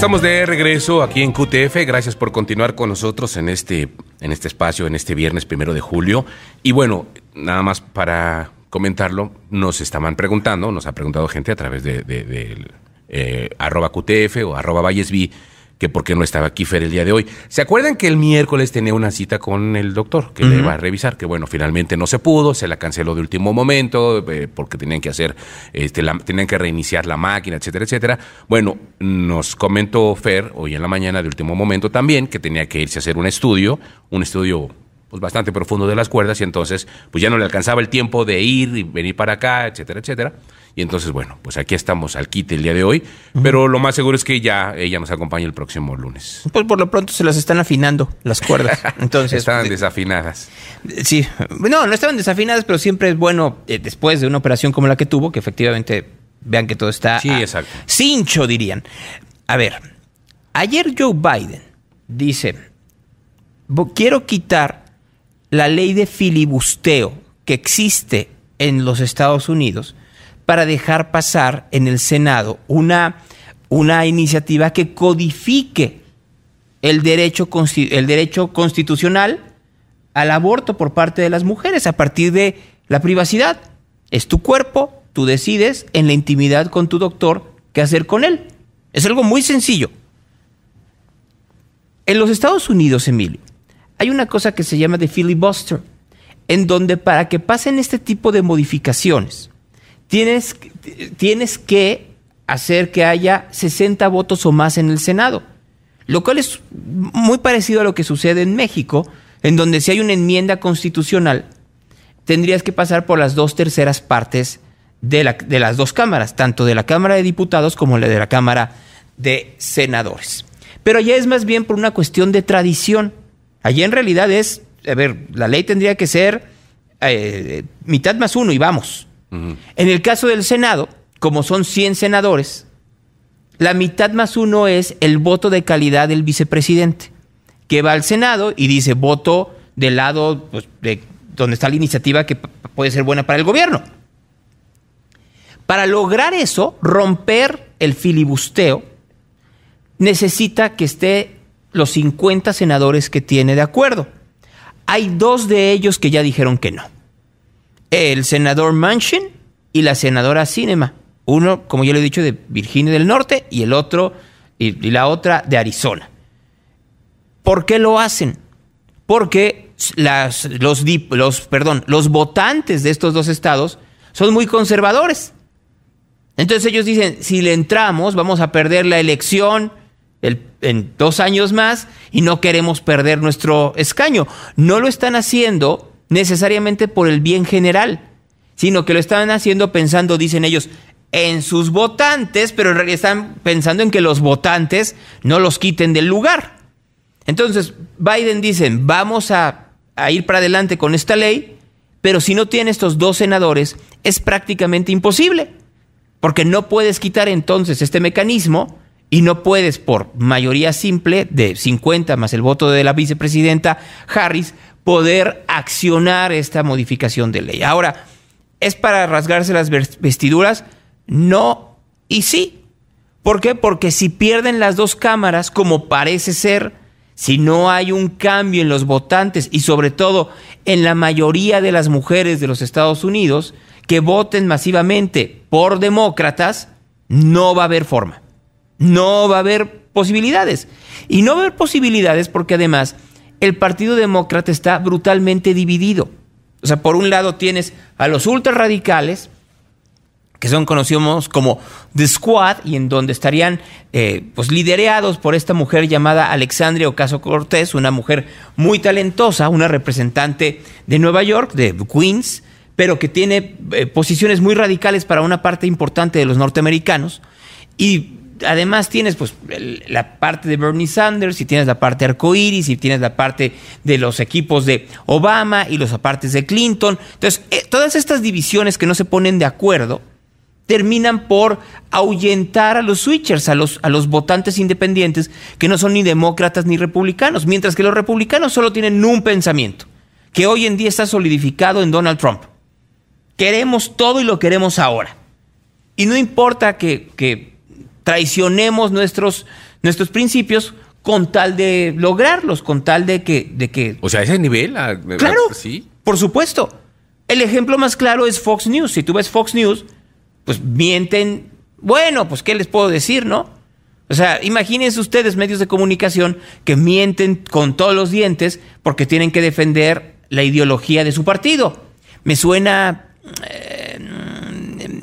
estamos de regreso aquí en QTF. Gracias por continuar con nosotros en este, en este espacio, en este viernes primero de julio. Y bueno, nada más para comentarlo, nos estaban preguntando, nos ha preguntado gente a través de, eh, arroba QTF o arroba Vallesby que por qué no estaba aquí Fer el día de hoy. ¿Se acuerdan que el miércoles tenía una cita con el doctor que le iba a revisar? Que bueno, finalmente no se pudo, se la canceló de último momento eh, porque tenían que hacer, este, tenían que reiniciar la máquina, etcétera, etcétera. Bueno, nos comentó Fer hoy en la mañana de último momento también que tenía que irse a hacer un estudio, un estudio pues bastante profundo de las cuerdas y entonces pues ya no le alcanzaba el tiempo de ir y venir para acá, etcétera, etcétera. Y entonces, bueno, pues aquí estamos al quite el día de hoy, pero lo más seguro es que ya ella nos acompañe el próximo lunes. Pues por lo pronto se las están afinando las cuerdas. Entonces, estaban desafinadas. Sí, no, no estaban desafinadas, pero siempre es bueno, eh, después de una operación como la que tuvo, que efectivamente vean que todo está sí, exacto. cincho, dirían. A ver, ayer Joe Biden dice, quiero quitar la ley de filibusteo que existe en los Estados Unidos para dejar pasar en el Senado una, una iniciativa que codifique el derecho, el derecho constitucional al aborto por parte de las mujeres a partir de la privacidad. Es tu cuerpo, tú decides en la intimidad con tu doctor qué hacer con él. Es algo muy sencillo. En los Estados Unidos, Emilio, hay una cosa que se llama de filibuster, en donde para que pasen este tipo de modificaciones, tienes, tienes que hacer que haya 60 votos o más en el Senado, lo cual es muy parecido a lo que sucede en México, en donde si hay una enmienda constitucional, tendrías que pasar por las dos terceras partes de, la, de las dos cámaras, tanto de la Cámara de Diputados como la de la Cámara de Senadores. Pero allá es más bien por una cuestión de tradición. Allá en realidad es, a ver, la ley tendría que ser eh, mitad más uno y vamos. En el caso del Senado, como son 100 senadores, la mitad más uno es el voto de calidad del vicepresidente, que va al Senado y dice voto del lado pues, de donde está la iniciativa que puede ser buena para el gobierno. Para lograr eso, romper el filibusteo, necesita que esté los 50 senadores que tiene de acuerdo. Hay dos de ellos que ya dijeron que no el senador Manchin y la senadora Cinema. Uno, como ya lo he dicho, de Virginia del Norte y el otro, y, la otra de Arizona. ¿Por qué lo hacen? Porque los votantes de estos dos estados son muy conservadores. Entonces ellos dicen, si le entramos, vamos a perder la elección en dos años más y no queremos perder nuestro escaño. No lo están haciendo necesariamente por el bien general, sino que lo estaban haciendo pensando, dicen ellos, en sus votantes, pero en realidad están pensando en que los votantes no los quiten del lugar. Entonces, Biden dice, vamos a, a ir para adelante con esta ley, pero si no tiene estos dos senadores, es prácticamente imposible, porque no puedes quitar entonces este mecanismo y no puedes por mayoría simple de 50 más el voto de la vicepresidenta Harris poder accionar esta modificación de ley. Ahora, ¿es para rasgarse las vestiduras? No y sí. ¿Por qué? Porque si pierden las dos cámaras, como parece ser, si no hay un cambio en los votantes y sobre todo en la mayoría de las mujeres de los Estados Unidos que voten masivamente por demócratas, no va a haber forma. No va a haber posibilidades. Y no va a haber posibilidades porque además el Partido Demócrata está brutalmente dividido. O sea, por un lado tienes a los ultrarradicales, que son conocidos como The Squad, y en donde estarían eh, pues liderados por esta mujer llamada Alexandria Ocasio Cortés, una mujer muy talentosa, una representante de Nueva York, de Queens, pero que tiene eh, posiciones muy radicales para una parte importante de los norteamericanos. Y además tienes pues la parte de Bernie Sanders y tienes la parte arcoíris y tienes la parte de los equipos de Obama y los apartes de Clinton. Entonces, eh, todas estas divisiones que no se ponen de acuerdo terminan por ahuyentar a los switchers, a los, a los votantes independientes que no son ni demócratas ni republicanos, mientras que los republicanos solo tienen un pensamiento, que hoy en día está solidificado en Donald Trump. Queremos todo y lo queremos ahora. Y no importa que, que traicionemos nuestros, nuestros principios con tal de lograrlos, con tal de que... De que o sea, ese nivel... Ah, claro, sí. por supuesto. El ejemplo más claro es Fox News. Si tú ves Fox News, pues mienten. Bueno, pues ¿qué les puedo decir, no? O sea, imagínense ustedes medios de comunicación que mienten con todos los dientes porque tienen que defender la ideología de su partido. Me suena... Eh,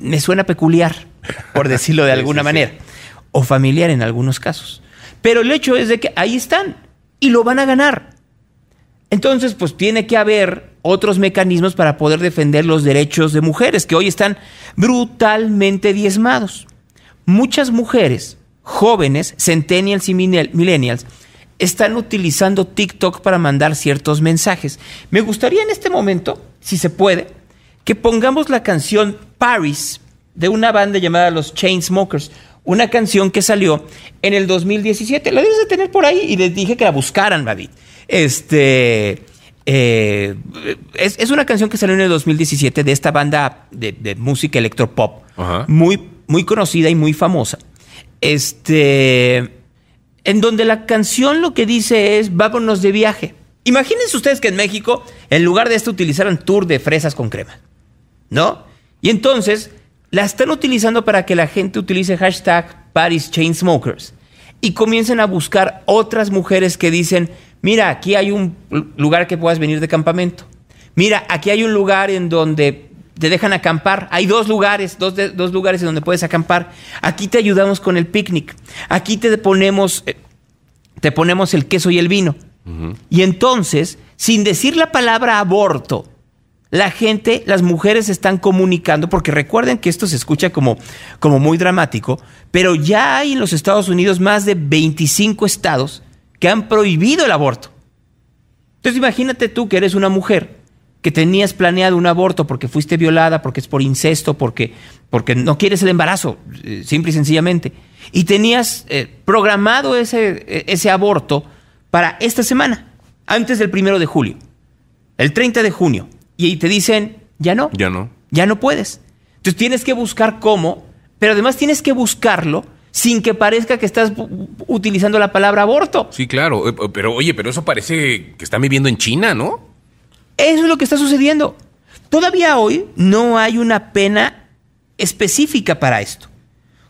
me suena peculiar, por decirlo de alguna manera. O familiar en algunos casos. Pero el hecho es de que ahí están y lo van a ganar. Entonces, pues tiene que haber otros mecanismos para poder defender los derechos de mujeres que hoy están brutalmente diezmados. Muchas mujeres jóvenes, centennials y millennials, están utilizando TikTok para mandar ciertos mensajes. Me gustaría en este momento, si se puede, que pongamos la canción Paris de una banda llamada Los Chainsmokers, una canción que salió en el 2017. La debes de tener por ahí y les dije que la buscaran, David. Este. Eh, es, una canción que salió en el 2017 de esta banda de, música electropop, muy, muy conocida y muy famosa. Este. En donde la canción lo que dice es: vámonos de viaje. Imagínense ustedes que en México, en lugar de esto, utilizaran tour de fresas con crema. ¿No? Y entonces la están utilizando para que la gente utilice hashtag Paris Chainsmokers y comiencen a buscar otras mujeres que dicen, mira, aquí hay un lugar que puedas venir de campamento. Mira, aquí hay un lugar en donde te dejan acampar. Hay dos lugares, dos, dos lugares en donde puedes acampar. Aquí te ayudamos con el picnic. Aquí te ponemos, eh, te ponemos el queso y el vino. Y entonces, sin decir la palabra aborto, la gente, las mujeres están comunicando, porque recuerden que esto se escucha como, como muy dramático, pero ya hay en los Estados Unidos más de 25 estados que han prohibido el aborto. Entonces imagínate tú que eres una mujer que tenías planeado un aborto porque fuiste violada, porque es por incesto, porque, porque no quieres el embarazo, eh, simple y sencillamente, y tenías eh, programado ese, eh, ese aborto para esta semana, antes del primero de julio, el 30 de junio y te dicen, ya no. Ya no. Ya no puedes. Entonces tienes que buscar cómo, pero además tienes que buscarlo sin que parezca que estás utilizando la palabra aborto. Sí, claro, eh, pero oye, pero eso parece que están viviendo en China, ¿no? Eso es lo que está sucediendo. Todavía hoy no hay una pena específica para esto.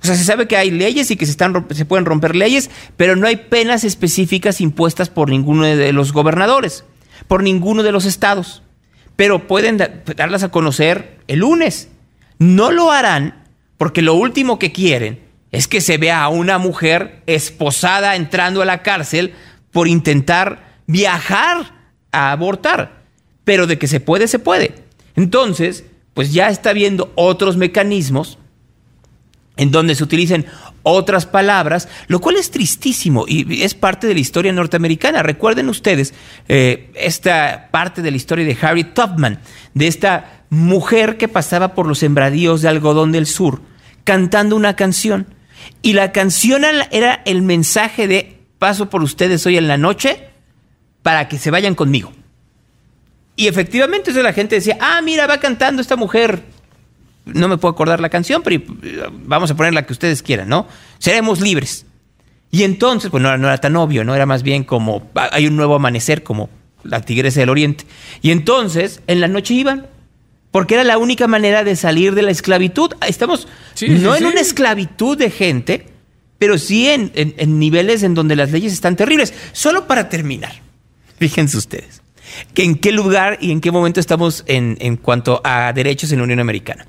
O sea, se sabe que hay leyes y que se, están, se pueden romper leyes, pero no hay penas específicas impuestas por ninguno de los gobernadores, por ninguno de los estados pero pueden darlas a conocer el lunes. No lo harán porque lo último que quieren es que se vea a una mujer esposada entrando a la cárcel por intentar viajar a abortar. Pero de que se puede, se puede. Entonces, pues ya está viendo otros mecanismos en donde se utilicen otras palabras, lo cual es tristísimo y es parte de la historia norteamericana. Recuerden ustedes eh, esta parte de la historia de Harry Tubman, de esta mujer que pasaba por los sembradíos de algodón del sur, cantando una canción. Y la canción era el mensaje de paso por ustedes hoy en la noche para que se vayan conmigo. Y efectivamente, la gente decía, ah, mira, va cantando esta mujer no me puedo acordar la canción, pero vamos a poner la que ustedes quieran, ¿no? Seremos libres. Y entonces, pues no, era tan obvio, ¿no? Era más bien como, hay un nuevo amanecer, como la tigresa del oriente. Y entonces, en la noche iban, porque era la única manera de salir de la esclavitud. Estamos no en una esclavitud de gente, pero sí en, niveles en donde las leyes están terribles. Solo para terminar, fíjense ustedes en qué lugar y en qué momento estamos en, en cuanto a derechos en la Unión Americana.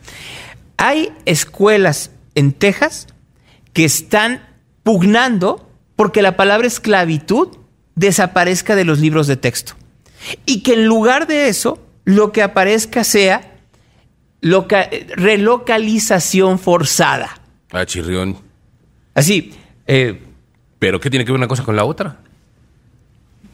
Hay escuelas en Texas que están pugnando porque la palabra esclavitud desaparezca de los libros de texto. Y que en lugar de eso, lo que aparezca sea relocalización forzada. Ah, chirrión. Así. Eh, ¿Pero qué tiene que ver una cosa con la otra?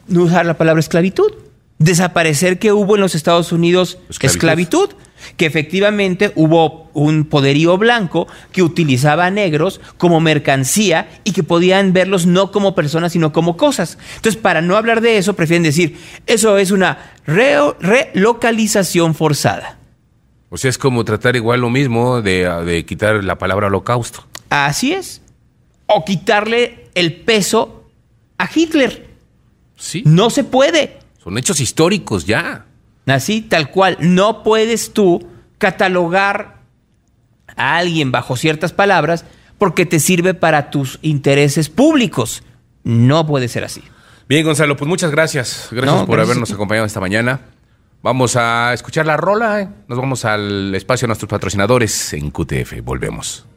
No usar la palabra esclavitud desaparecer que hubo en los Estados Unidos esclavitud. que efectivamente hubo un poderío blanco que utilizaba a negros como mercancía y que podían verlos no como personas, sino como cosas. Entonces, para no hablar de eso, prefieren decir, eso es una relocalización forzada. O sea, es como tratar igual lo mismo de, de quitar la palabra holocausto. Así es. o quitarle el peso a Hitler. Sí. No se puede. Son hechos históricos ya. Así, tal cual. No puedes tú catalogar a alguien bajo ciertas palabras porque te sirve para tus intereses públicos. No puede ser así. Bien, Gonzalo, pues muchas gracias. Gracias No, por gracias habernos acompañado esta mañana. Vamos a escuchar la rola. ¿eh? Nos vamos al espacio de nuestros patrocinadores en QTF. Volvemos.